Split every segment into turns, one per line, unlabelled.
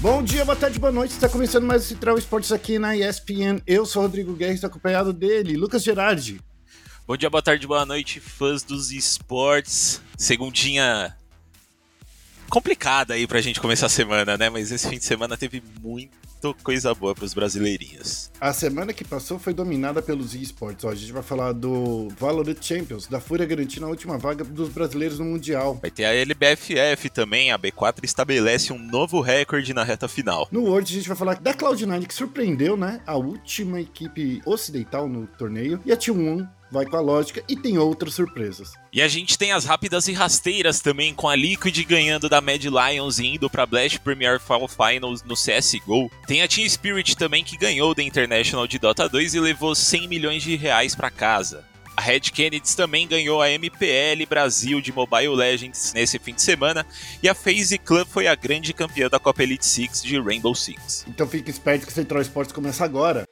Bom dia, boa tarde, boa noite. Está começando mais o Central Esportes aqui na ESPN. Eu sou Rodrigo Guerra, estou acompanhado dele, Lucas Gerardi.
Bom dia, boa tarde, boa noite, fãs dos esportes. Segundinha complicada aí pra gente começar a semana, né? Mas esse fim de semana teve muita coisa boa pros brasileirinhos.
A semana que passou foi dominada pelos esportes. Ó, a gente vai falar do Valorant Champions, da Fúria garantindo a última vaga dos brasileiros no Mundial.
Vai ter a LBFF também, a B4 estabelece um novo recorde na reta final.
No World a gente vai falar da Cloud9, que surpreendeu, né? A última equipe ocidental no torneio. E a T1 vai com a lógica e tem outras surpresas.
E a gente tem as rápidas e rasteiras também, com a Liquid ganhando da Mad Lions e indo pra Blast Premier Fall Finals no CSGO. Tem a Team Spirit também que ganhou da International de Dota 2 e levou 100 milhões de reais para casa. A Red Kennedy também ganhou a MPL Brasil de Mobile Legends nesse fim de semana e a FaZe Club foi a grande campeã da Copa Elite Six de Rainbow Six.
Então fique esperto que o Central Esportes começa agora.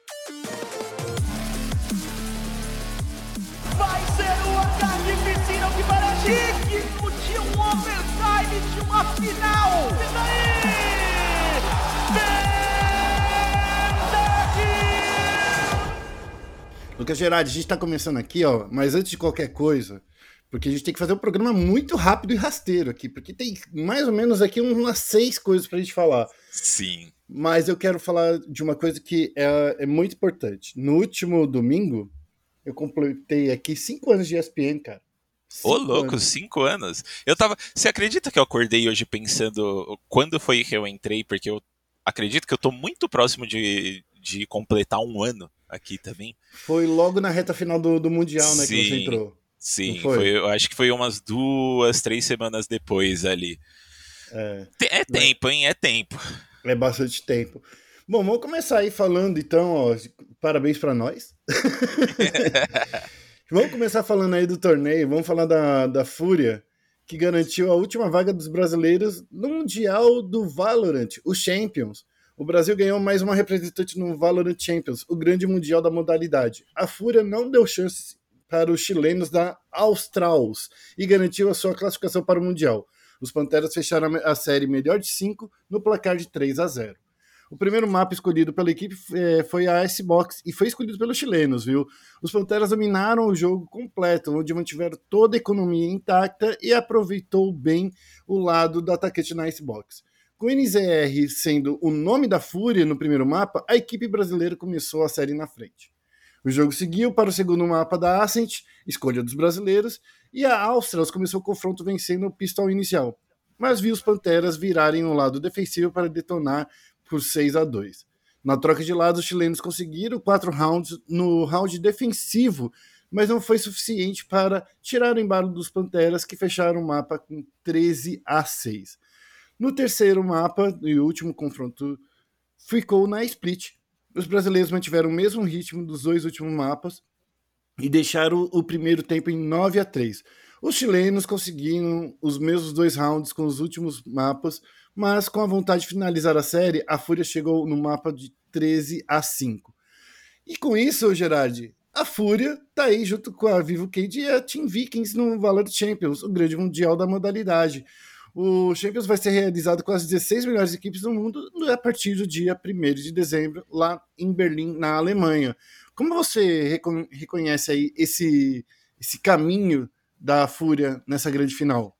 Digno de um overtime, de uma final. E daí?
Lucas Gerardi, a gente tá começando aqui, ó, mas antes de qualquer coisa, porque a gente tem que fazer um programa muito rápido e rasteiro aqui, porque tem mais ou menos aqui umas seis coisas pra gente falar.
Sim.
Mas eu quero falar de uma coisa que é, é muito importante. No último domingo, eu completei aqui cinco anos de ESPN, cara.
Ô, louco, anos. cinco anos. Eu tava. Você acredita que eu acordei hoje pensando quando foi que eu entrei? Porque eu acredito que eu tô muito próximo de, de completar um ano aqui também.
Foi logo na reta final do, do Mundial, né,
sim,
que você entrou.
Sim, foi? Foi, eu acho que foi umas duas, três semanas depois ali. É, é tempo, hein? É tempo.
É bastante tempo. Bom, vamos começar aí falando então, ó, parabéns para nós. Vamos começar falando aí do torneio, vamos falar da, da Fúria, que garantiu a última vaga dos brasileiros no Mundial do Valorant, o Champions. O Brasil ganhou mais uma representante no Valorant Champions, o grande mundial da modalidade. A Fúria não deu chance para os chilenos da Australs e garantiu a sua classificação para o Mundial. Os Panteras fecharam a série melhor de 5 no placar de 3 a 0. O primeiro mapa escolhido pela equipe é, foi a Icebox e foi escolhido pelos chilenos, viu? Os Panteras dominaram o jogo completo, onde mantiveram toda a economia intacta e aproveitou bem o lado do atacante na Icebox. Com o NZR sendo o nome da Fúria no primeiro mapa, a equipe brasileira começou a série na frente. O jogo seguiu para o segundo mapa da Ascent, escolha dos brasileiros, e a Australs começou o confronto vencendo o pistol inicial, mas viu os Panteras virarem no lado defensivo para detonar por 6 a 2. Na troca de lados, os chilenos conseguiram quatro rounds no round defensivo, mas não foi suficiente para tirar o embalo dos Panteras, que fecharam o mapa com 13 a 6. No terceiro mapa, e último confronto, ficou na split. Os brasileiros mantiveram o mesmo ritmo dos dois últimos mapas e deixaram o primeiro tempo em 9 a 3. Os chilenos conseguiram os mesmos dois rounds com os últimos mapas, mas com a vontade de finalizar a série, a Fúria chegou no mapa de 13 a 5. E com isso, Gerard, a Fúria tá aí junto com a Vivo Cage e a Team Vikings no Valor Champions, o grande mundial da modalidade. O Champions vai ser realizado com as 16 melhores equipes do mundo a partir do dia 1 de dezembro, lá em Berlim, na Alemanha. Como você reconhece aí esse, esse caminho da Fúria nessa grande final?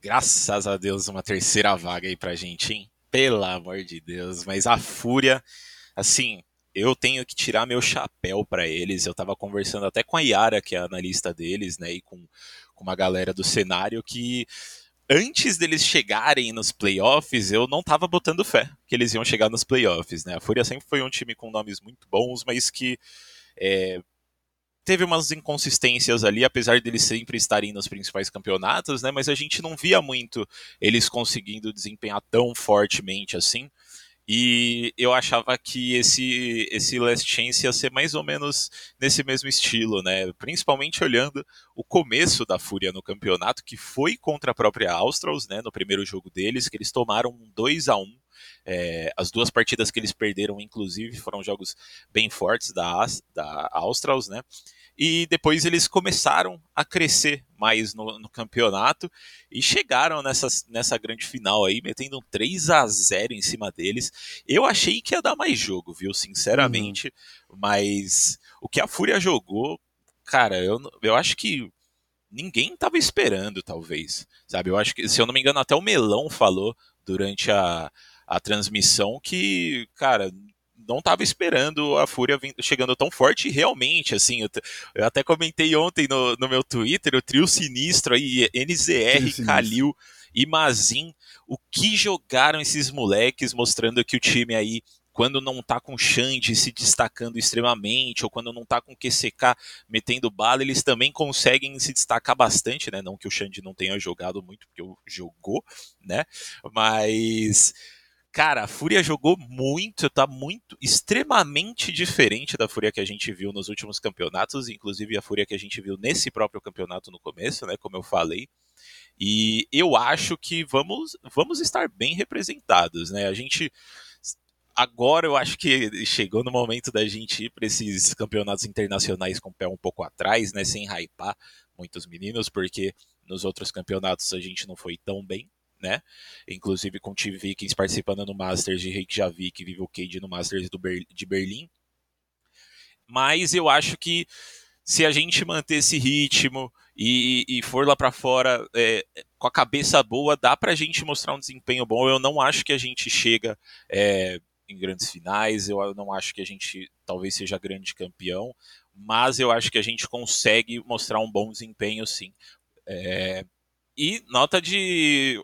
Graças a Deus, uma terceira vaga aí pra gente, hein? Pelo amor de Deus. Mas a Fúria, assim, eu tenho que tirar meu chapéu para eles. Eu tava conversando até com a Yara, que é a analista deles, né? E com, com uma galera do cenário que antes deles chegarem nos playoffs, eu não tava botando fé que eles iam chegar nos playoffs, né? A Fúria sempre foi um time com nomes muito bons, mas que é, teve umas inconsistências ali, apesar deles sempre estarem nos principais campeonatos, né? Mas a gente não via muito eles conseguindo desempenhar tão fortemente assim. E eu achava que esse esse Last Chance ia ser mais ou menos nesse mesmo estilo, né? Principalmente olhando o começo da Fúria no campeonato, que foi contra a própria Australs, né? No primeiro jogo deles, que eles tomaram 2 a 1 é, as duas partidas que eles perderam, inclusive, foram jogos bem fortes da, da Australs, né? e depois eles começaram a crescer mais no, no, campeonato e chegaram nessa, nessa grande final aí, metendo um 3 a 0 em cima deles. Eu achei que ia dar mais jogo, viu, sinceramente, uhum. mas o que a Fúria jogou, cara, eu, eu acho que ninguém estava esperando, talvez, sabe? Eu acho que, se eu não me engano, até o Melão falou durante a, a transmissão que, cara, não estava esperando a Fúria chegando tão forte realmente, assim, eu, eu até comentei ontem no, no, meu Twitter, o trio sinistro aí, NZR, Kalil e Mazin, o que jogaram esses moleques, mostrando que o time aí quando não tá com o Xande se destacando extremamente, ou quando não tá com o QCK metendo bala, eles também conseguem se destacar bastante, né? Não que o Xande não tenha jogado muito, porque jogou, né? Mas Cara, a Fúria jogou muito, tá muito, extremamente diferente da Fúria que a gente viu nos últimos campeonatos, inclusive a Fúria que a gente viu nesse próprio campeonato no começo, né, como eu falei. E eu acho que vamos, vamos estar bem representados, né? A gente agora eu acho que chegou no momento da gente ir para esses campeonatos internacionais com o pé um pouco atrás, né, sem hypar muitos meninos, porque nos outros campeonatos a gente não foi tão bem né? Inclusive com T Vikings participando no Masters de Reykjavik, Vivo Cage no Masters Ber de Berlim. Mas eu acho que se a gente manter esse ritmo e, e for lá para fora é, com a cabeça boa, dá para a gente mostrar um desempenho bom. Eu não acho que a gente chega é, em grandes finais, eu não acho que a gente talvez seja grande campeão, mas eu acho que a gente consegue mostrar um bom desempenho sim. É, e nota de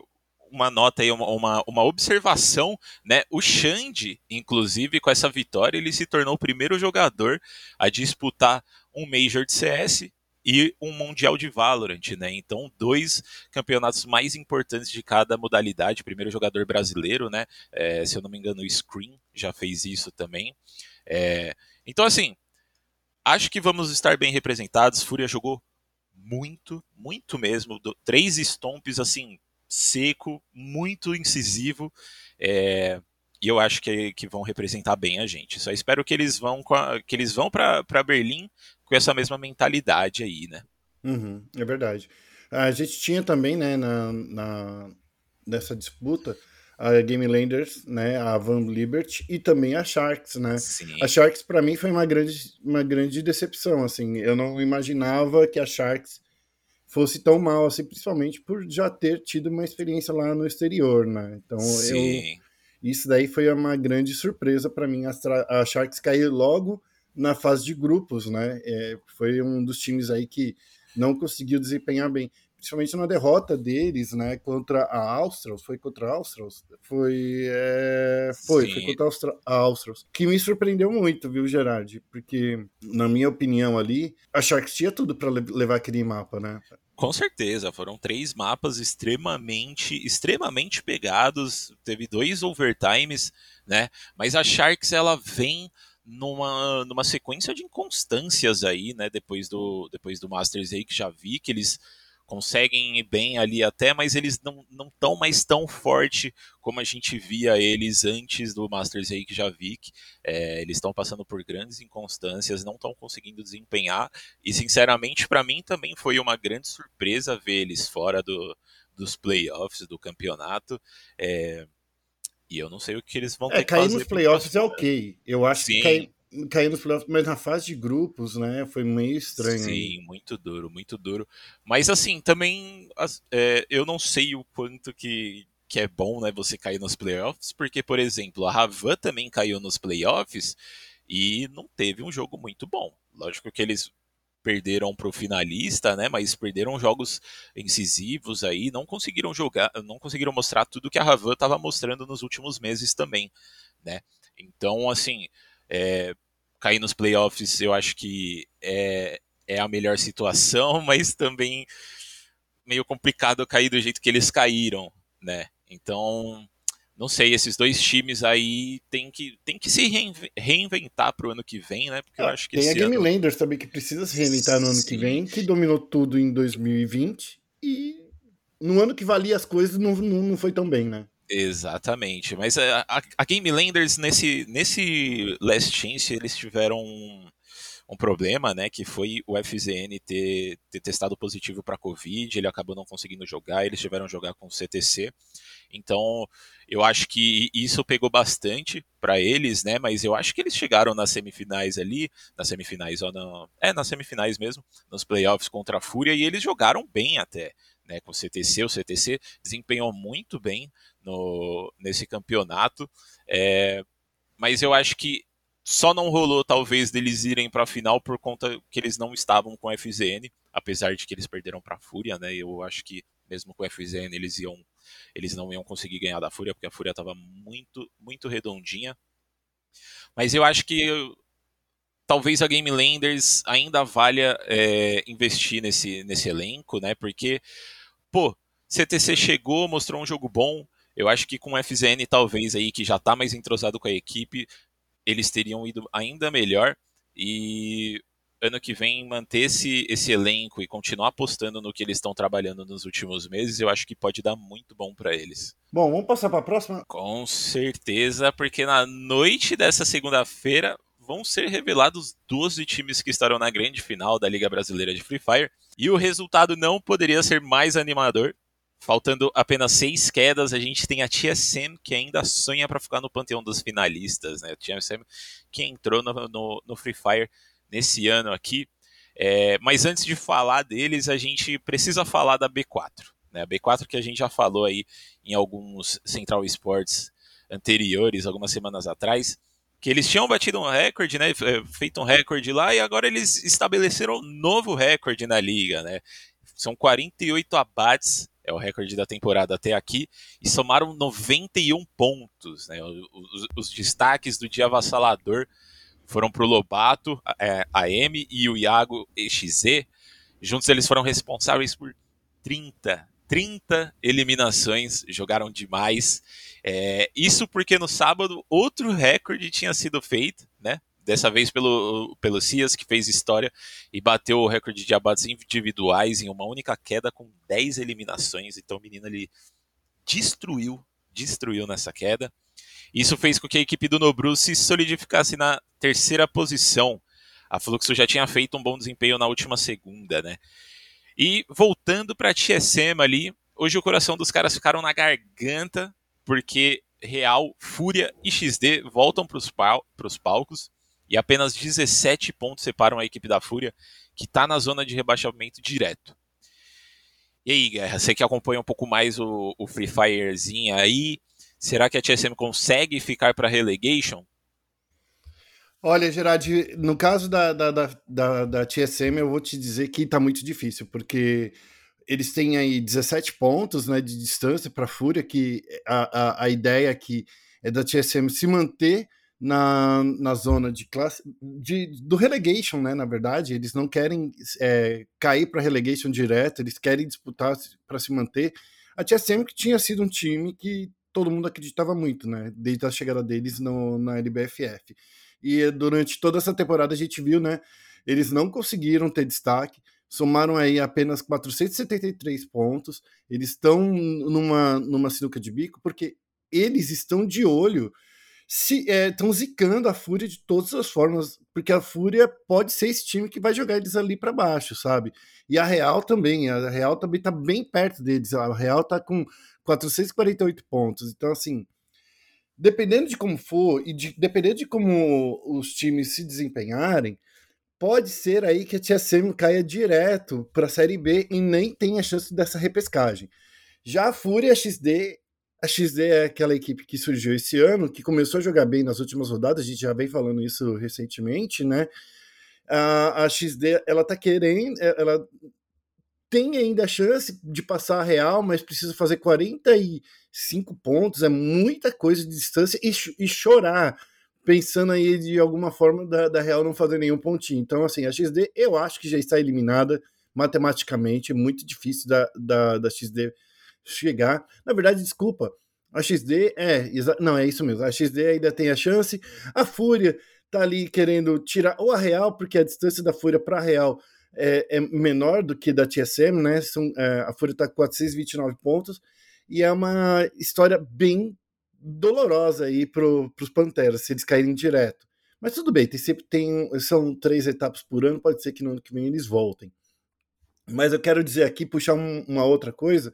uma nota aí, uma, uma, uma, observação, né? O Xande, inclusive, com essa vitória, ele se tornou o primeiro jogador a disputar um Major de CS e um Mundial de Valorant, né? Então, dois campeonatos mais importantes de cada modalidade. Primeiro jogador brasileiro, né? É, se eu não me engano, o Screen já fez isso também. É, então, assim, acho que vamos estar bem representados. Fúria jogou muito, muito mesmo. Do, três stomps, assim, seco, muito incisivo. É, e eu acho que, que vão representar bem a gente. Só espero que eles vão a, que eles vão para Berlim com essa mesma mentalidade aí, né?
Uhum, é verdade. A gente tinha também, né, na, na, nessa disputa, a Game Landers, né, a Van Liberty e também a Sharks, né? Sim. A Sharks para mim foi uma grande, uma grande decepção, assim. Eu não imaginava que a Sharks fosse tão mal, assim, principalmente por já ter tido uma experiência lá no exterior, né? Então, Sim. eu, isso daí foi uma grande surpresa para mim. A, Sharks caiu logo na fase de grupos, né? É, foi um dos times aí que não conseguiu desempenhar bem principalmente na derrota deles, né, contra a Australs, foi contra a Australs? Foi, é, foi, foi contra a Australs, que me surpreendeu muito, viu, Gerard? Porque, na minha opinião ali, a Sharks tinha tudo para levar aquele mapa, né?
Com certeza, foram três mapas extremamente, extremamente pegados, teve dois overtimes, né, mas a Sharks, ela vem numa, numa sequência de inconstâncias aí, né, depois do, depois do Masters aí, que já vi que eles conseguem ir bem ali até, mas eles não estão mais tão forte como a gente via eles antes do Masters Reykjavik. É, eles estão passando por grandes inconstâncias, não estão conseguindo desempenhar, e sinceramente para mim também foi uma grande surpresa ver eles fora do, dos playoffs do campeonato. É, e eu não sei o que eles vão é, ter.
Cair nos playoffs é ok. Eu acho Sim. que cair, cair nos playoffs, mas na fase de grupos, né? Foi meio estranho.
Sim, muito duro, muito duro. Mas assim, também é, eu não sei o quanto que, que é bom, né, você cair nos playoffs, porque, por exemplo, a Ravan também caiu nos playoffs e não teve um jogo muito bom. Lógico que eles perderam para o finalista, né? Mas perderam jogos incisivos aí, não conseguiram jogar, não conseguiram mostrar tudo que a Ravan estava mostrando nos últimos meses também, né? Então, assim, é, cair nos playoffs eu acho que é, é a melhor situação, mas também meio complicado cair do jeito que eles caíram, né? Então, não sei, esses dois times aí tem que, tem que se reinventar para o ano que vem, né? Porque eu é, acho que
tem a Game ano... Landers também que precisa se reinventar no ano Sim. que vem, que dominou tudo em 2020 e no ano que valia as coisas não, não, não foi tão bem, né?
Exatamente, mas a, a, a Game Landers nesse, nesse Last Chance eles tiveram um, um problema, né, que foi o FZN ter, ter testado positivo para Covid, ele acabou não conseguindo jogar, eles tiveram que jogar com o CTC. Então, eu acho que isso pegou bastante para eles, né? Mas eu acho que eles chegaram nas semifinais ali, nas semifinais ou não, é nas semifinais mesmo, nos playoffs contra a Fúria e eles jogaram bem até, né? Com o CTC, o CTC desempenhou muito bem no nesse campeonato, é, mas eu acho que só não rolou, talvez, deles irem para a final por conta que eles não estavam com o FZN, apesar de que eles perderam para a Fúria, né? Eu acho que mesmo com o FZN eles iam eles não iam conseguir ganhar da Fúria porque a Fúria estava muito muito redondinha. Mas eu acho que talvez a Game Landers ainda valha é, investir nesse, nesse elenco, né? Porque, pô, CTC chegou, mostrou um jogo bom. Eu acho que com o FZN, talvez aí, que já está mais entrosado com a equipe, eles teriam ido ainda melhor e ano que vem manter esse, esse elenco e continuar apostando no que eles estão trabalhando nos últimos meses, eu acho que pode dar muito bom para eles.
Bom, vamos passar para a próxima?
Com certeza, porque na noite dessa segunda-feira vão ser revelados 12 times que estarão na grande final da Liga Brasileira de Free Fire e o resultado não poderia ser mais animador Faltando apenas seis quedas, a gente tem a TSM que ainda sonha para ficar no panteão dos finalistas, né? A TSM que entrou no, no, no Free Fire nesse ano aqui. É, mas antes de falar deles, a gente precisa falar da B4. Né? A B4 que a gente já falou aí em alguns Central Sports anteriores, algumas semanas atrás, que eles tinham batido um recorde, né? Feito um recorde lá e agora eles estabeleceram um novo recorde na liga, né? São 48 abates é o recorde da temporada até aqui, e somaram 91 pontos. Né? Os, os, destaques do dia avassalador foram para o Lobato, é, a M e o Iago EXZ. Juntos eles foram responsáveis por 30, 30 eliminações, jogaram demais. É, isso porque no sábado outro recorde tinha sido feito, né? dessa vez pelo, pelo Cias, que fez história e bateu o recorde de abates individuais em uma única queda com 10 eliminações. Então o menino ele destruiu, destruiu nessa queda. Isso fez com que a equipe do Nobru se solidificasse na terceira posição. A Fluxo já tinha feito um bom desempenho na última segunda, né? E voltando para a TSM ali, hoje o coração dos caras ficaram na garganta, porque Real, Fúria e XD voltam para os pal palcos e apenas 17 pontos separam a equipe da Fúria, que está na zona de rebaixamento direto. E aí, Guerra, você que acompanha um pouco mais o, o Free Firezinho aí, será que a TSM consegue ficar para relegation?
Olha, Gerard, no caso da, da, da, da, TSM, eu vou te dizer que está muito difícil, porque eles têm aí 17 pontos né, de distância para a Fúria, que a, a, a ideia aqui é da TSM se manter na, na zona de classe de, do relegation, né? Na verdade, eles não querem é, cair para relegation direto, eles querem disputar para se manter. A TSM que tinha sido um time que todo mundo acreditava muito, né? Desde a chegada deles no, na LBFF. E durante toda essa temporada a gente viu, né? Eles não conseguiram ter destaque, somaram aí apenas 473 pontos. Eles estão numa, numa sinuca de bico porque eles estão de olho estão é, zicando a Fúria de todas as formas, porque a Fúria pode ser esse time que vai jogar eles ali para baixo, sabe? E a Real também, a Real também tá bem perto deles, a Real tá com 448 pontos. Então assim, dependendo de como for e de, dependendo de como os times se desempenharem, pode ser aí que a TSM caia direto para a Série B e nem tenha chance dessa repescagem. Já a Fúria XD a XD é aquela equipe que surgiu esse ano, que começou a jogar bem nas últimas rodadas, a gente já vem falando isso recentemente, né? A, a XD, ela tá querendo, ela tem ainda a chance de passar a Real, mas precisa fazer 45 pontos, é muita coisa de distância, e, e chorar, pensando aí de alguma forma da, da Real não fazer nenhum pontinho. Então, assim, a XD eu acho que já está eliminada matematicamente, é muito difícil da, da, da XD chegar. Na verdade, desculpa, a XD é, não, é isso mesmo. A XD ainda tem a chance. A Fúria tá ali querendo tirar ou a Real, porque a distância da Fúria para a Real é, é, menor do que da TSM, né? São, é, a Fúria tá com 429 pontos e é uma história bem dolorosa aí pro, pros Panteras, se eles caírem direto. Mas tudo bem, tem, sempre tem, são três etapas por ano, pode ser que no ano que vem eles voltem. Mas eu quero dizer aqui, puxar um, uma outra coisa,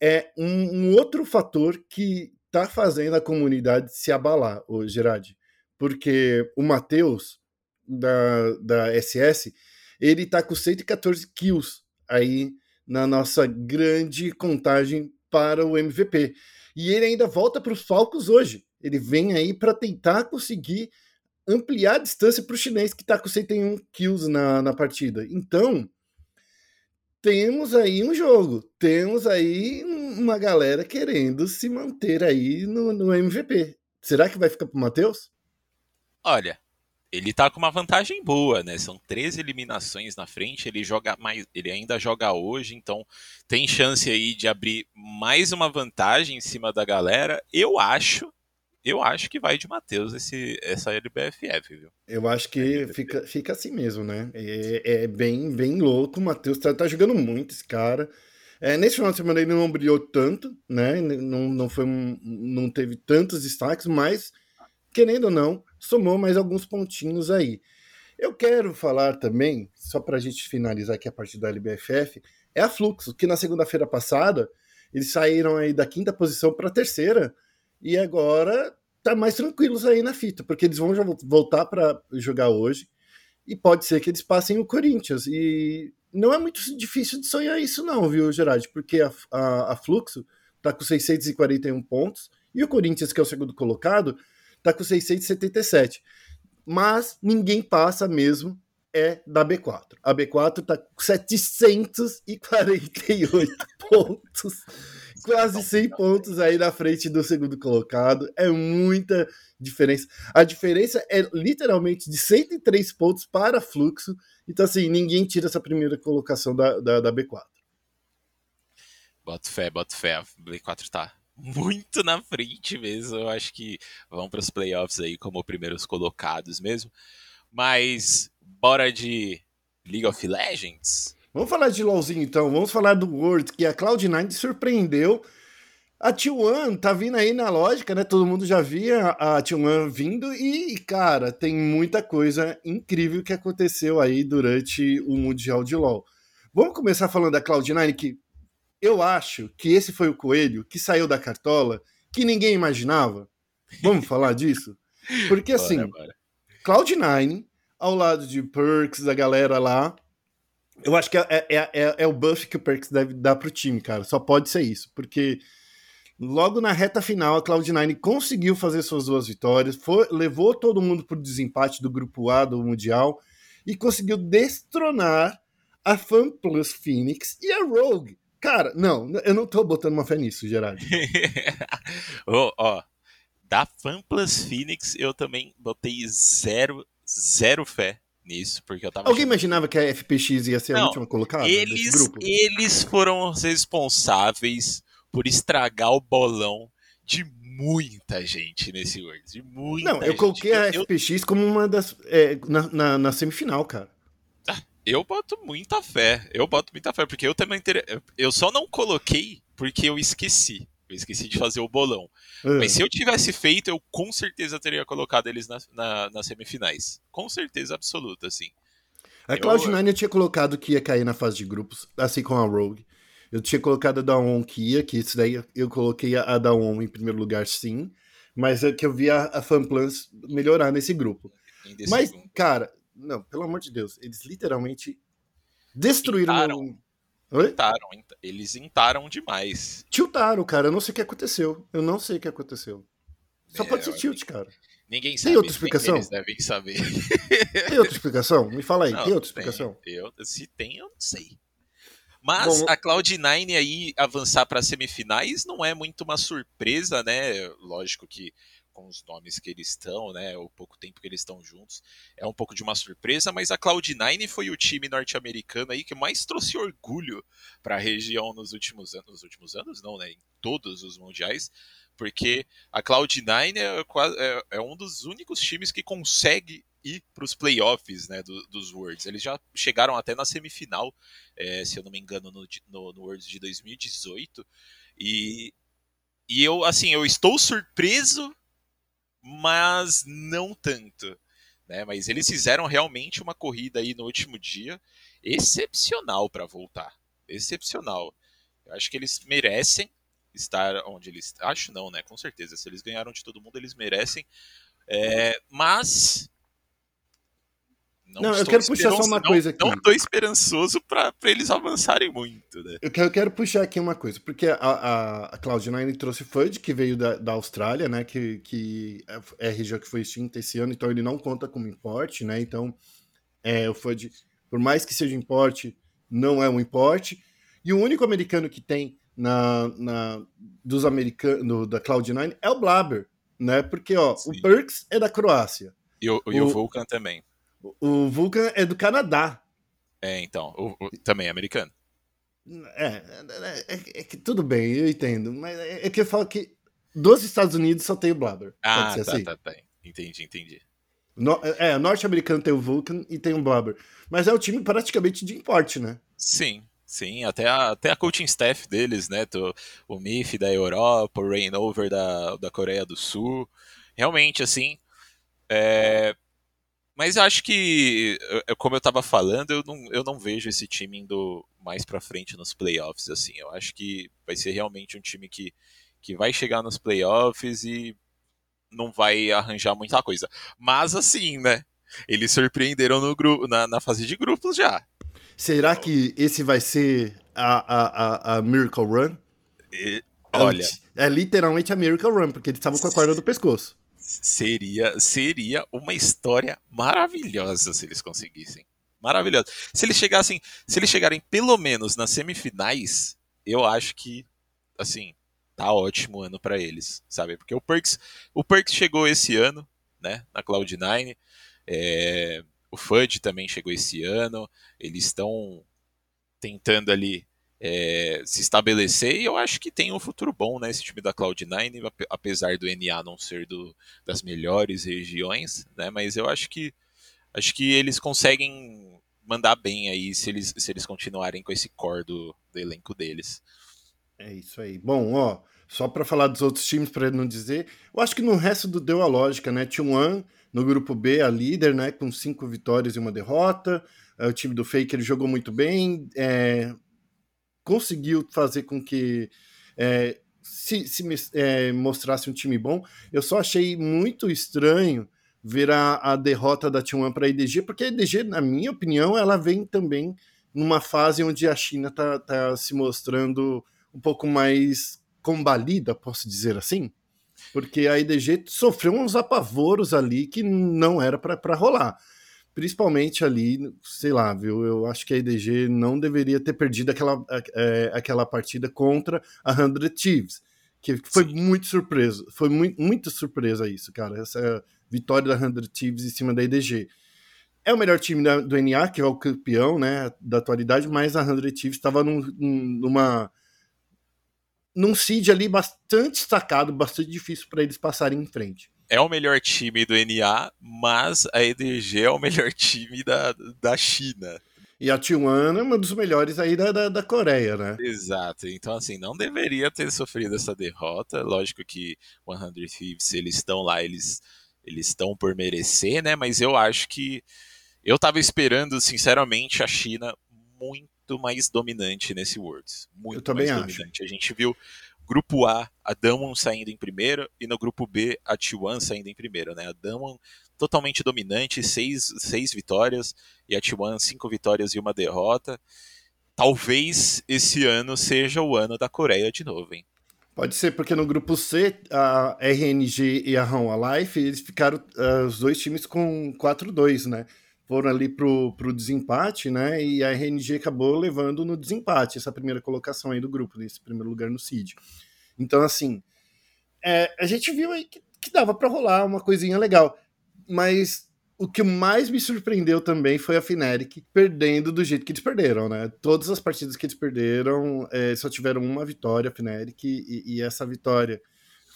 é um, um outro fator que está fazendo a comunidade se abalar, o Gerard. Porque o Matheus, da, da SS, ele está com 114 kills aí na nossa grande contagem para o MVP. E ele ainda volta para os Falcos hoje. Ele vem aí para tentar conseguir ampliar a distância para o chinês que está com 101 kills na, na partida. Então, temos aí um jogo, temos aí uma galera querendo se manter aí no, no MVP. Será que vai ficar para o Matheus?
Olha, ele tá com uma vantagem boa, né? São três eliminações na frente, ele joga mais, ele ainda joga hoje, então tem chance aí de abrir mais uma vantagem em cima da galera. Eu acho, eu acho que vai de Matheus esse essa LBFF, viu?
Eu acho que fica, fica assim mesmo, né? É, é bem bem louco, o Matheus tá, tá jogando muito esse cara. É, nesse final de semana ele não brilhou tanto, né? Não, não, foi, não teve tantos destaques, mas querendo ou não, somou mais alguns pontinhos aí. Eu quero falar também, só para a gente finalizar aqui a parte da LBFF, é a Fluxo, que na segunda-feira passada eles saíram aí da quinta posição para a terceira e agora tá mais tranquilos aí na fita, porque eles vão voltar para jogar hoje e pode ser que eles passem o Corinthians. E não é muito difícil de sonhar isso, não, viu, Gerard? Porque a, a, a Fluxo tá com 641 pontos e o Corinthians, que é o segundo colocado, está com 677. Mas ninguém passa mesmo é da B4. A B4 está com 748 pontos, quase 100 pontos aí na frente do segundo colocado. É muita diferença. A diferença é literalmente de 103 pontos para fluxo. Então, assim, ninguém tira essa primeira colocação da, da, da B4.
Bota fé, bota fé. A B4 tá muito na frente mesmo. Eu acho que vão para os playoffs aí como primeiros colocados mesmo. Mas bora de League of Legends.
Vamos falar de LoLzinho então. Vamos falar do World, que a Cloud9 surpreendeu. A T1 tá vindo aí na lógica, né? Todo mundo já via a T1 vindo e, cara, tem muita coisa incrível que aconteceu aí durante o Mundial de LoL. Vamos começar falando da Cloud9, que eu acho que esse foi o coelho que saiu da cartola que ninguém imaginava. Vamos falar disso? Porque assim, Cloud9, ao lado de Perks, da galera lá, eu acho que é, é, é, é, o buff que o Perks deve dar pro time, cara. Só pode ser isso. Porque logo na reta final, a Cloud9 conseguiu fazer suas duas vitórias, foi, levou todo mundo pro desempate do grupo A do Mundial e conseguiu destronar a FanPlus Phoenix e a Rogue. Cara, não, eu não tô botando uma fé nisso, Gerard.
ó, oh, oh, da FanPlus Phoenix eu também botei zero, zero fé nisso, porque eu tava.
Alguém achando... imaginava que a FPX ia ser não, a última colocada
eles? Eles foram os responsáveis por estragar o bolão de muita gente nesse Worlds. De muita
Não, eu coloquei a eu... FPX como uma das. É, na, na, na semifinal, cara.
Eu boto muita fé. Eu boto muita fé, porque eu também ter... Eu só não coloquei porque eu esqueci. Eu esqueci de fazer o bolão. Uhum. Mas se eu tivesse feito, eu com certeza teria colocado eles na, na, nas semifinais. Com certeza absoluta, assim.
A Cloud9 eu... tinha colocado que ia cair na fase de grupos, assim como a Rogue. Eu tinha colocado a Dawn que ia, que isso daí eu coloquei a Dawn em primeiro lugar, sim. Mas é que eu vi a, a Fanplans melhorar nesse grupo. Mas, cara, não, pelo amor de Deus, eles literalmente destruíram
intaram. Oi? Intaram, eles intaram demais.
Tiltaram, cara. Eu não sei o que aconteceu. Eu não sei o que aconteceu. Só é, pode ser tilt, cara.
Ninguém
sabe. Tem outra explicação?
Eles devem saber.
Tem outra explicação? Me fala aí, não, tem outra explicação?
Tem. Eu, se tem, eu não sei. Mas Bom, a Cloud9 aí avançar para semifinais não é muito uma surpresa, né? Lógico que com os nomes que eles estão, né, o pouco tempo que eles estão juntos, é um pouco de uma surpresa, mas a Cloud9 foi o time norte-americano aí que mais trouxe orgulho para a região nos últimos anos, nos últimos anos não, né, em todos os mundiais, porque a Cloud9 é, é, é um dos únicos times que consegue ir para os playoffs né, do, dos Worlds. Eles já chegaram até na semifinal, é, se eu não me engano, no, no, no Worlds de 2018. E, e eu, assim, eu estou surpreso mas não tanto. né? Mas eles fizeram realmente uma corrida aí no último dia excepcional para voltar. Excepcional. Eu acho que eles merecem estar onde eles. Acho não, né? Com certeza. Se eles ganharam de todo mundo, eles merecem. É, mas
não, não eu quero puxar só uma
não,
coisa aqui.
Não estou esperançoso para eles avançarem muito, né?
Eu quero, eu quero, puxar aqui uma coisa, porque a, a, a Cloud9 trouxe FUD, que veio da, da Austrália, né? Que, que é região que foi extinta esse ano, então ele não conta como importe, né? Então, é, o FUD, por mais que seja importe, não é um importe. E o único americano que tem na, na dos americanos da Cloud9 é o Blabber, né? Porque, ó, Sim. o Perks é da Croácia.
E o, o, o Vulcan também.
O Vulcan é do Canadá.
É, então, o, o, também é americano.
É, é, é, é, que tudo bem, eu entendo. Mas é, é, que eu falo que dos Estados Unidos só tem o Blabber.
Ah, tá, assim. tá, tá. Entendi, entendi.
No, é, norte-americano tem o Vulcan e tem o Blabber. Mas é o time praticamente de importe, né?
Sim, sim. Até a, até a coaching staff deles, né? O MIF da Europa, o Rainover da, da Coreia do Sul. Realmente, assim, é, mas eu acho que, como eu estava falando, eu não, eu não vejo esse time indo mais para frente nos playoffs. assim. Eu acho que vai ser realmente um time que, que vai chegar nos playoffs e não vai arranjar muita coisa. Mas assim, né? Eles surpreenderam no grupo, na, na fase de grupos já.
Será que esse vai ser a, a, a, Miracle Run?
E, olha.
É, é literalmente a Miracle Run, porque eles estavam com a corda do pescoço
seria seria uma história maravilhosa se eles conseguissem. Maravilhosa. Se eles chegassem, se eles chegarem pelo menos nas semifinais, eu acho que assim, tá ótimo ano para eles, sabe? Porque o Perks, o Perks chegou esse ano, né, na Cloud9. É, o FUD também chegou esse ano. Eles estão tentando ali é, se estabelecer e eu acho que tem um futuro bom né, esse time da Cloud9, apesar do NA não ser do, das melhores regiões, né, mas eu acho que acho que eles conseguem mandar bem aí se eles, se eles continuarem com esse core do, do elenco deles.
É isso aí. Bom, ó, só para falar dos outros times, para não dizer, eu acho que no resto do deu a lógica, né? T1 no grupo B, a líder, né? Com cinco vitórias e uma derrota. É, o time do Faker jogou muito bem. É, conseguiu fazer com que é, se, se é, mostrasse um time bom. Eu só achei muito estranho ver a, a derrota da T1 para a IDG, porque a IDG, na minha opinião, ela vem também numa fase onde a China está tá se mostrando um pouco mais combalida, posso dizer assim, porque a IDG sofreu uns apavoros ali que não era para rolar principalmente ali, sei lá, viu? Eu acho que a IDG não deveria ter perdido aquela, é, aquela partida contra a 100 Thieves, que foi Sim. muito surpresa, foi muito, muito surpresa isso, cara, essa vitória da 100 Thieves em cima da IDG. É o melhor time da, do NA, que é o campeão, né, da atualidade, mas a 100 Thieves estava num, numa num seed ali bastante destacado, bastante difícil para eles passarem em frente
é o melhor time do NA, mas a EDG é o melhor time da, da China.
E a T1 é uma dos melhores aí da, da, da, Coreia, né?
Exato. Então, assim, não deveria ter sofrido essa derrota. Lógico que 100 Thieves, eles estão lá, eles eles estão por merecer, né? Mas eu acho que eu tava esperando, sinceramente, a China muito mais dominante nesse Worlds. Muito eu também mais acho. dominante. A gente viu Grupo A, a Damwon saindo em primeiro, e no grupo B, a T1 saindo em primeiro, né? A Damwon totalmente dominante, seis, seis vitórias, e a T1 cinco vitórias e uma derrota. Talvez esse ano seja o ano da Coreia de novo, hein?
Pode ser, porque no grupo C, a RNG e a Home Life, eles ficaram uh, os dois times com 4-2, né? Foram ali pro, pro desempate, né? E a RNG acabou levando no desempate essa primeira colocação aí do grupo, nesse primeiro lugar no CID. Então, assim, é, a gente viu aí que, que dava para rolar uma coisinha legal. Mas o que mais me surpreendeu também foi a Fnatic perdendo do jeito que eles perderam, né? Todas as partidas que eles perderam é, só tiveram uma vitória, a Fnatic, e, e, essa vitória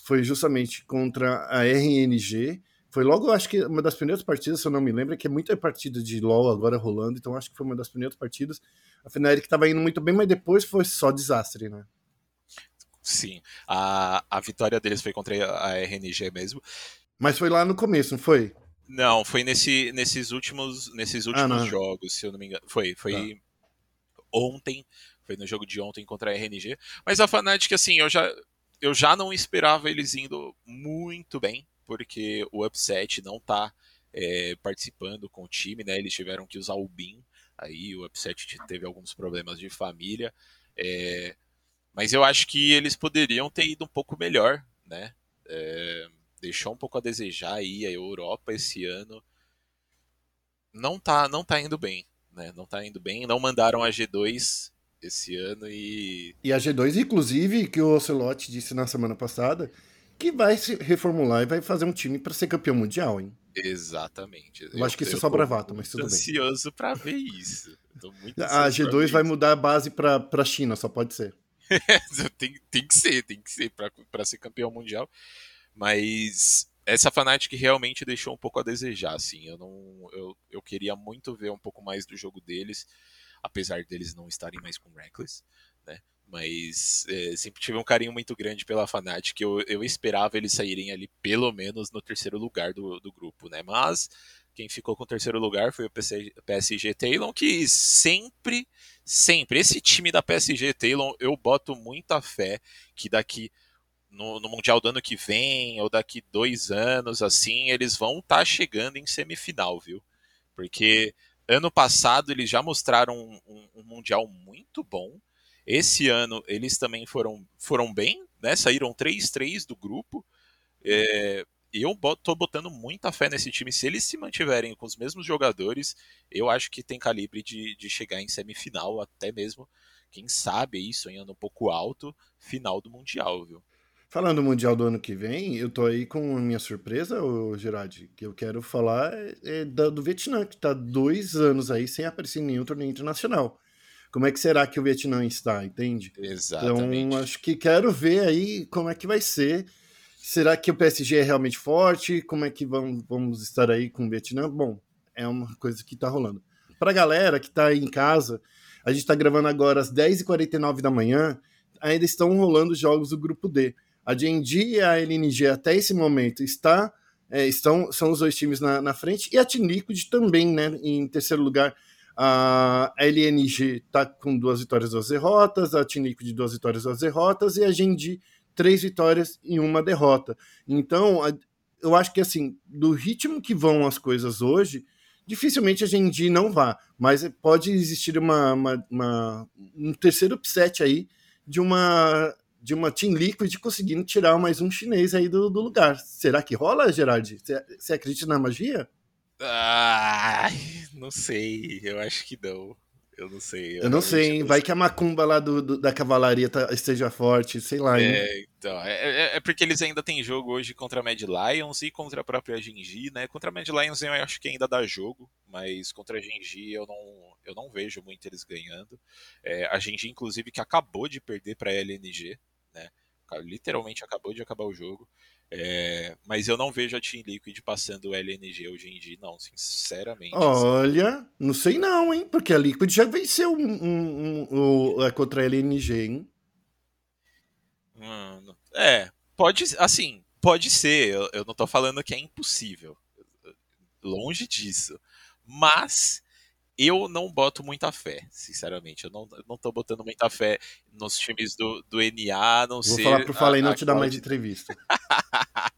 foi justamente contra a RNG. Foi logo, acho que uma das primeiras partidas, se eu não me lembro, é que é muita partida de LoL agora rolando, então acho que foi uma das primeiras partidas. A Fnatic estava indo muito bem, mas depois foi só desastre, né?
Sim, a, a vitória deles foi contra a RNG mesmo.
Mas foi lá no começo, não foi?
Não, foi nesse, nesses últimos, nesses últimos ah, jogos, se eu não me engano. Foi, foi tá. ontem, foi no jogo de ontem contra a RNG. Mas a Fnatic, assim, eu já, eu já não esperava eles indo muito bem, porque o Upset não tá é, participando com o time, né? Eles tiveram que usar o BIM, aí o Upset teve alguns problemas de família. É, mas eu acho que eles poderiam ter ido um pouco melhor, né? É, deixou um pouco a desejar aí a Europa esse ano. Não tá, não tá indo bem, né? Não tá indo bem. Não mandaram a G2 esse ano e.
E a G2, inclusive, que o Ocelot disse na semana passada, que vai se reformular e vai fazer um time para ser campeão mundial, hein?
Exatamente.
Eu, eu acho que isso é só bravato, mas tudo bem.
ansioso para ver isso.
a G2 vai mudar a base para a China, só pode ser.
tem, tem que ser, tem que ser para ser campeão mundial. Mas essa Fnatic realmente deixou um pouco a desejar, assim. Eu não, eu, eu queria muito ver um pouco mais do jogo deles, apesar deles não estarem mais com Reckless, né? Mas é, sempre tive um carinho muito grande pela Fnatic. Eu, eu esperava eles saírem ali pelo menos no terceiro lugar do, do grupo, né? Mas quem ficou com o terceiro lugar foi o PSG, Talon, que sempre, sempre, esse time da PSG Talon, eu boto muita fé que daqui no, no, Mundial do ano que vem, ou daqui dois anos, assim, eles vão estar tá chegando em semifinal, viu? Porque ano passado eles já mostraram um, um, um, Mundial muito bom. Esse ano eles também foram, foram bem, né? Saíram 3-3 do grupo. É, eu tô botando muita fé nesse time. Se eles se mantiverem com os mesmos jogadores, eu acho que tem calibre de, de chegar em semifinal, até mesmo, quem sabe aí, sonhando um pouco alto, final do Mundial, viu?
Falando do Mundial do ano que vem, eu tô aí com a minha surpresa, ô Gerard, que eu quero falar é do Vietnã, que tá dois anos aí sem aparecer em nenhum torneio internacional. Como é que será que o Vietnã está, entende?
Exatamente.
Então, acho que quero ver aí como é que vai ser. Será que o PSG é realmente forte? Como é que vamos, vamos estar aí com o Vietnã? Bom, é uma coisa que tá rolando. Pra galera que tá aí em casa, a gente tá gravando agora às 10h49 da manhã, ainda estão rolando os jogos do grupo D. A GNG e a LNG até esse momento está, é, estão, são os dois times na, na frente, e a Team Liquid também, né, em terceiro lugar. A LNG está com duas vitórias, duas derrotas, a Team Liquid duas vitórias, duas derrotas, e a GNG três vitórias e uma derrota. Então, eu acho que assim, do ritmo que vão as coisas hoje, dificilmente a GNG não vá, mas pode existir uma, uma, uma um terceiro upset aí de uma de uma Team Liquid conseguindo tirar mais um chinês aí do, do lugar. Será que rola, Gerard? Você acredita na magia?
Ah, não sei. Eu acho que não. Eu não sei.
Eu, eu não sei, hein? Vai que a macumba lá do, do da cavalaria tá, esteja forte, sei lá, hein?
É, então. É, é, é, porque eles ainda têm jogo hoje contra a Mad Lions e contra a própria Genji, né? Contra a Mad Lions eu acho que ainda dá jogo, mas contra a Genji eu não, eu não vejo muito eles ganhando. É, a Genji, inclusive, que acabou de perder pra LNG, né? Literalmente acabou de acabar o jogo. É, mas eu não vejo a Team Liquid passando o LNG hoje em dia, não, sinceramente.
Olha, assim. não sei não, hein? Porque a Liquid já venceu um, um, um, um contra a LNG, hein?
Hum, é, pode, assim, pode ser. Eu, eu não tô falando que é impossível. Longe disso. Mas eu não boto muita fé, sinceramente. Eu não, eu não tô botando muita fé nos times do, do NA, não sei.
Vou falar pro Falei não te dar mais entrevista.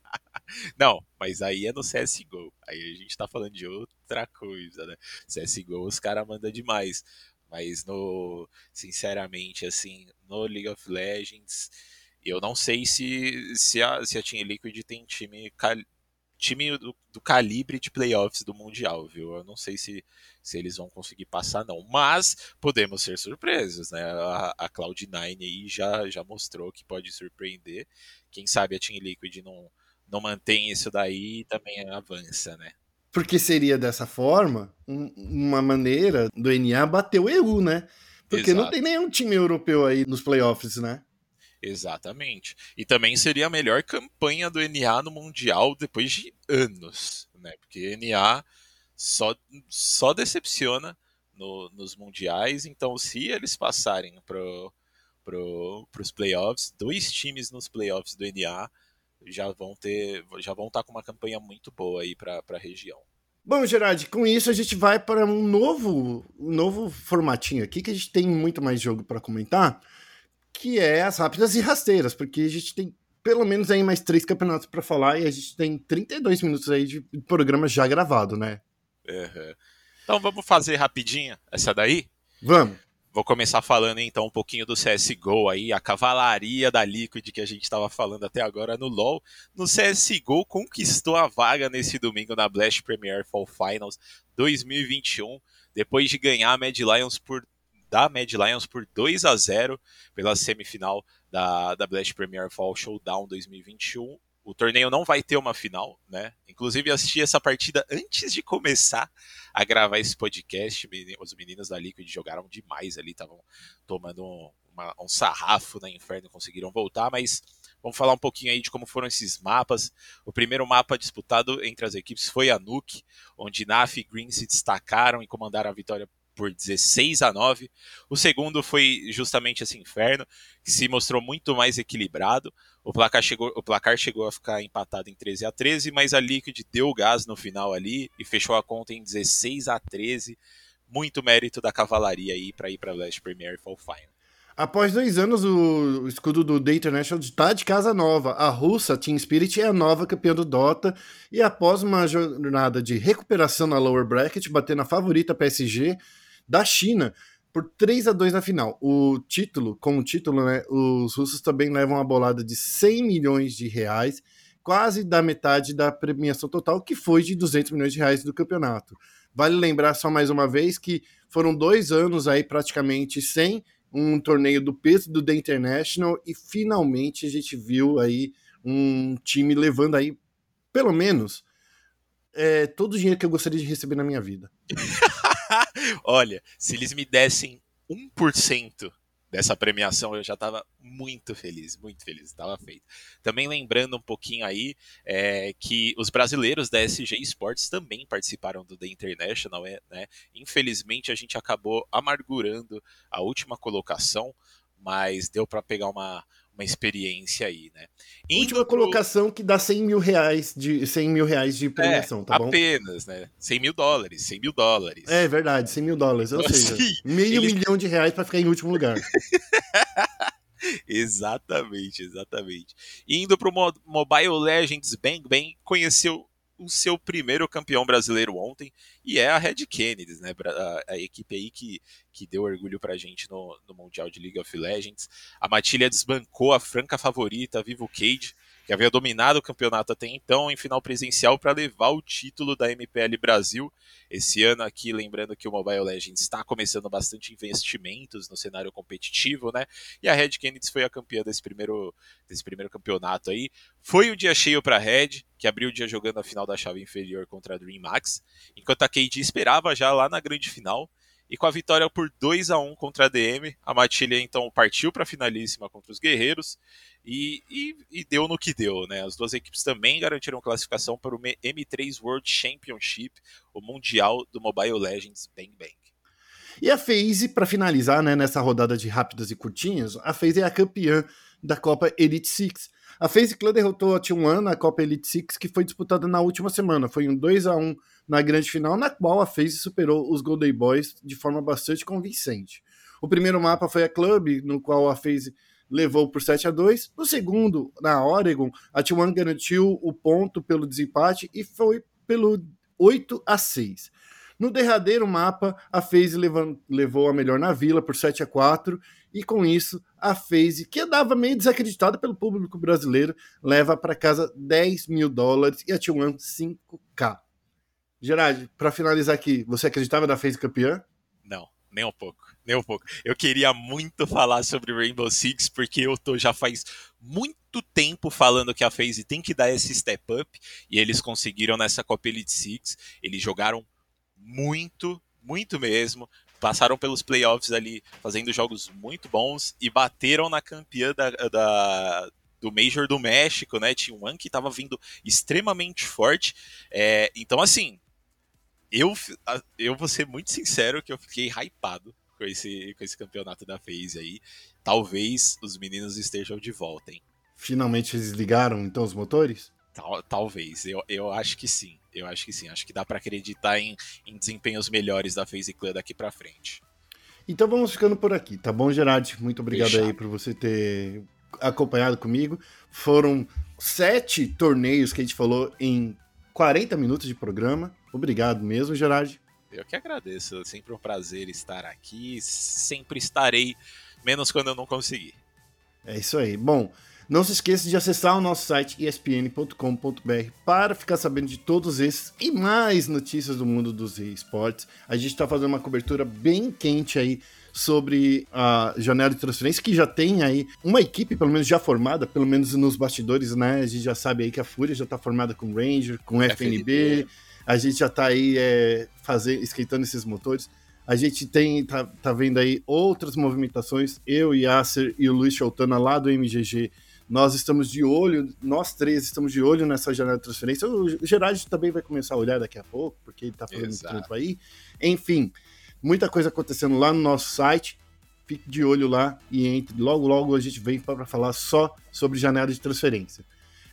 não, mas aí é no CSGO. Aí a gente tá falando de outra coisa, né? CSGO os caras mandam demais. Mas no. Sinceramente, assim, no League of Legends, eu não sei se, se, a, se a Team Liquid tem time time do, do, calibre de playoffs do Mundial, viu? Eu não sei se, se eles vão conseguir passar, não. Mas podemos ser surpresos, né? A, a Cloud9 aí já, já mostrou que pode surpreender. Quem sabe a Team Liquid não, não mantém isso daí e também avança, né?
Porque seria dessa forma um, uma maneira do NA bater o EU, né? Porque Exato. não tem nenhum time europeu aí nos playoffs, né?
Exatamente. E também seria a melhor campanha do NA no Mundial depois de anos, né? Porque NA só, só decepciona no, nos mundiais, então se eles passarem pro, pro, pros playoffs, dois times nos playoffs do NA já vão ter, já vão estar tá com uma campanha muito boa aí para a região.
Bom, Gerard, com isso a gente vai para um novo, um novo formatinho aqui que a gente tem muito mais jogo para comentar, que é as rápidas e rasteiras, porque a gente tem pelo menos aí mais três campeonatos para falar e a gente tem 32 minutos aí de programa já gravado, né?
Uhum. Então vamos fazer rapidinho essa daí?
Vamos.
Vou começar falando então um pouquinho do CSGO aí, a cavalaria da Liquid que a gente estava falando até agora no LoL. No CSGO conquistou a vaga nesse domingo na Blast Premier Fall Finals 2021, depois de ganhar a Mad Lions por da Mad Lions por 2 a 0 pela semifinal da, da Blast Premier Fall Showdown 2021. O torneio não vai ter uma final, né? Inclusive, assisti essa partida antes de começar a gravar esse podcast. Os meninos da Liquid jogaram demais ali, estavam tomando um, uma, um sarrafo na Inferno, conseguiram voltar, mas vamos falar um pouquinho aí de como foram esses mapas. O primeiro mapa disputado entre as equipes foi a Nuke, onde Naf e Green se destacaram e comandaram a vitória por 16 a 9. O segundo foi justamente esse inferno, que se mostrou muito mais equilibrado. O placar chegou, o placar chegou a ficar empatado em 13 a 13, mas a Liquid deu gás no final ali e fechou a conta em 16 a 13. Muito mérito da cavalaria aí para ir para Last Premier Fall Final.
Após dois anos, o escudo do The International está de casa nova. A russa Team Spirit é a nova campeã do Dota. E após uma jornada de recuperação na lower bracket, batendo a favorita PSG, da China por 3 a 2 na final. O título, como título, né, os russos também levam uma bolada de 100 milhões de reais, quase da metade da premiação total, que foi de 200 milhões de reais do campeonato. Vale lembrar só mais uma vez que foram dois anos aí praticamente sem um torneio do peso do The International e finalmente a gente viu aí um time levando aí pelo menos é, todo o dinheiro que eu gostaria de receber na minha vida.
Olha, se eles me dessem 1% dessa premiação, eu já estava muito feliz, muito feliz, estava feito. Também lembrando um pouquinho aí é, que os brasileiros da SG Sports também participaram do The International, é, né? Infelizmente a gente acabou amargurando a última colocação, mas deu para pegar uma, uma experiência aí, né?
Indo Última pro... colocação que dá 100 mil reais de, 100 mil reais de premiação,
é,
tá bom?
Apenas, né? 100 mil dólares, 100 mil dólares.
É verdade, 100 mil dólares, ou seja, meio ele... milhão de reais para ficar em último lugar.
exatamente, exatamente. Indo pro Mobile Legends Bang Bang, conheceu o seu primeiro campeão brasileiro ontem, e é a Red Kennedy, né? A, a, equipe aí que, que deu orgulho pra gente no, no Mundial de League of Legends. A Matilha desbancou a franca favorita, Vivo Cage, que havia dominado o campeonato até então em final presencial para levar o título da MPL Brasil. Esse ano aqui, lembrando que o Mobile Legends está começando bastante investimentos no cenário competitivo, né? E a Red Kennedy foi a campeã desse primeiro, desse primeiro campeonato aí. Foi o dia cheio para a Red, que abriu o dia jogando a final da chave inferior contra a Dream Max, enquanto a KD esperava já lá na grande final. E com a vitória por 2 a 1 contra a DM, a Matilha então partiu para a finalíssima contra os Guerreiros e, e, e, deu no que deu, né? As duas equipes também garantiram classificação para o M3 World Championship, o Mundial do Mobile Legends Bang Bang.
E a FaZe, para finalizar, né, nessa rodada de rápidas e curtinhas, a FaZe é a campeã da Copa Elite Six. A FaZe Clan derrotou a T1 na Copa Elite Six, que foi disputada na última semana. Foi um 2 a 1 na grande final, na qual a FaZe superou os Golden Boys de forma bastante convincente. O primeiro mapa foi a Club, no qual a FaZe levou por 7 a 2 No segundo, na Oregon, a T1 garantiu o ponto pelo desempate e foi pelo 8 a 6 no derradeiro mapa, a FaZe levou a melhor na vila por 7 a 4 e com isso a FaZe, que andava meio desacreditada pelo público brasileiro, leva para casa 10 mil dólares e a T1 5k. Gerard, para finalizar aqui, você acreditava na FaZe campeã?
Não, nem um pouco, nem um pouco. Eu queria muito falar sobre Rainbow Six porque eu tô já faz muito tempo falando que a FaZe tem que dar esse step up e eles conseguiram nessa Copa Elite Six. Eles jogaram muito, muito mesmo. Passaram pelos playoffs ali fazendo jogos muito bons e bateram na campeã da, da do Major do México, né? Tinha um que estava vindo extremamente forte. É, então, assim, eu, eu vou ser muito sincero que eu fiquei hypado com esse, com esse campeonato da FaZe aí. Talvez os meninos estejam de volta, hein?
finalmente eles ligaram então os motores?
Tal, talvez, eu, eu acho que sim. Eu acho que sim. Acho que dá para acreditar em, em desempenhos melhores da FaZe Clan daqui para frente.
Então vamos ficando por aqui, tá bom, Gerard? Muito obrigado Fechado. aí por você ter acompanhado comigo. Foram sete torneios que a gente falou em 40 minutos de programa. Obrigado mesmo, Gerard.
Eu que agradeço. É sempre um prazer estar aqui. Sempre estarei, menos quando eu não conseguir.
É isso aí. Bom, não se esqueça de acessar o nosso site espn.com.br para ficar sabendo de todos esses e mais notícias do mundo dos esportes. A gente está fazendo uma cobertura bem quente aí sobre a janela de transferência, que já tem aí uma equipe, pelo menos já formada, pelo menos nos bastidores, né? A gente já sabe aí que a Fúria já está formada com Ranger, com FNB, FNB. a gente já está aí é, fazendo, esquentando esses motores. A gente tem, tá, tá vendo aí outras movimentações, eu, Yasser e o Luiz Choltana lá do MGG, nós estamos de olho, nós três estamos de olho nessa janela de transferência. O Gerard também vai começar a olhar daqui a pouco, porque ele está fazendo muito tempo aí. Enfim, Muita coisa acontecendo lá no nosso site. Fique de olho lá e entre. Logo, logo a gente vem para falar só sobre janela de transferência.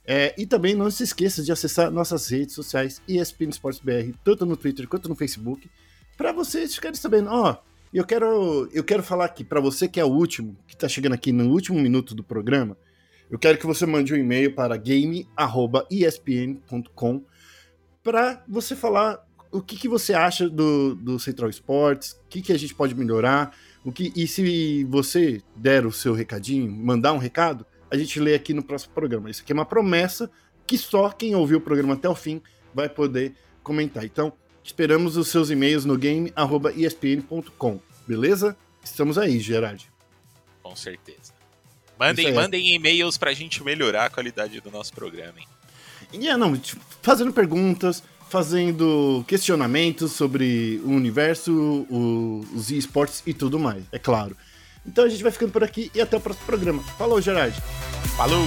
É, e também não se esqueça de acessar nossas redes sociais ESPN Sports BR, tanto no Twitter quanto no Facebook, para vocês ficarem sabendo. Ó, oh, eu quero, eu quero falar aqui para você que é o último, que está chegando aqui no último minuto do programa. Eu quero que você mande um e-mail para game@espn.com para você falar o que, que você acha do, do Central Sports, o que, que a gente pode melhorar, o que e se você der o seu recadinho, mandar um recado, a gente lê aqui no próximo programa. Isso aqui é uma promessa que só quem ouviu o programa até o fim vai poder comentar. Então, esperamos os seus e-mails no game@espn.com, beleza? Estamos aí, Gerard.
Com certeza. Mandem, mandem e-mails pra gente melhorar a qualidade do nosso programa, hein?
E é, não, tipo, fazendo perguntas, fazendo questionamentos sobre o universo, o, os esportes e tudo mais, é claro. Então a gente vai ficando por aqui e até o próximo programa. Falou, Gerard.
Falou!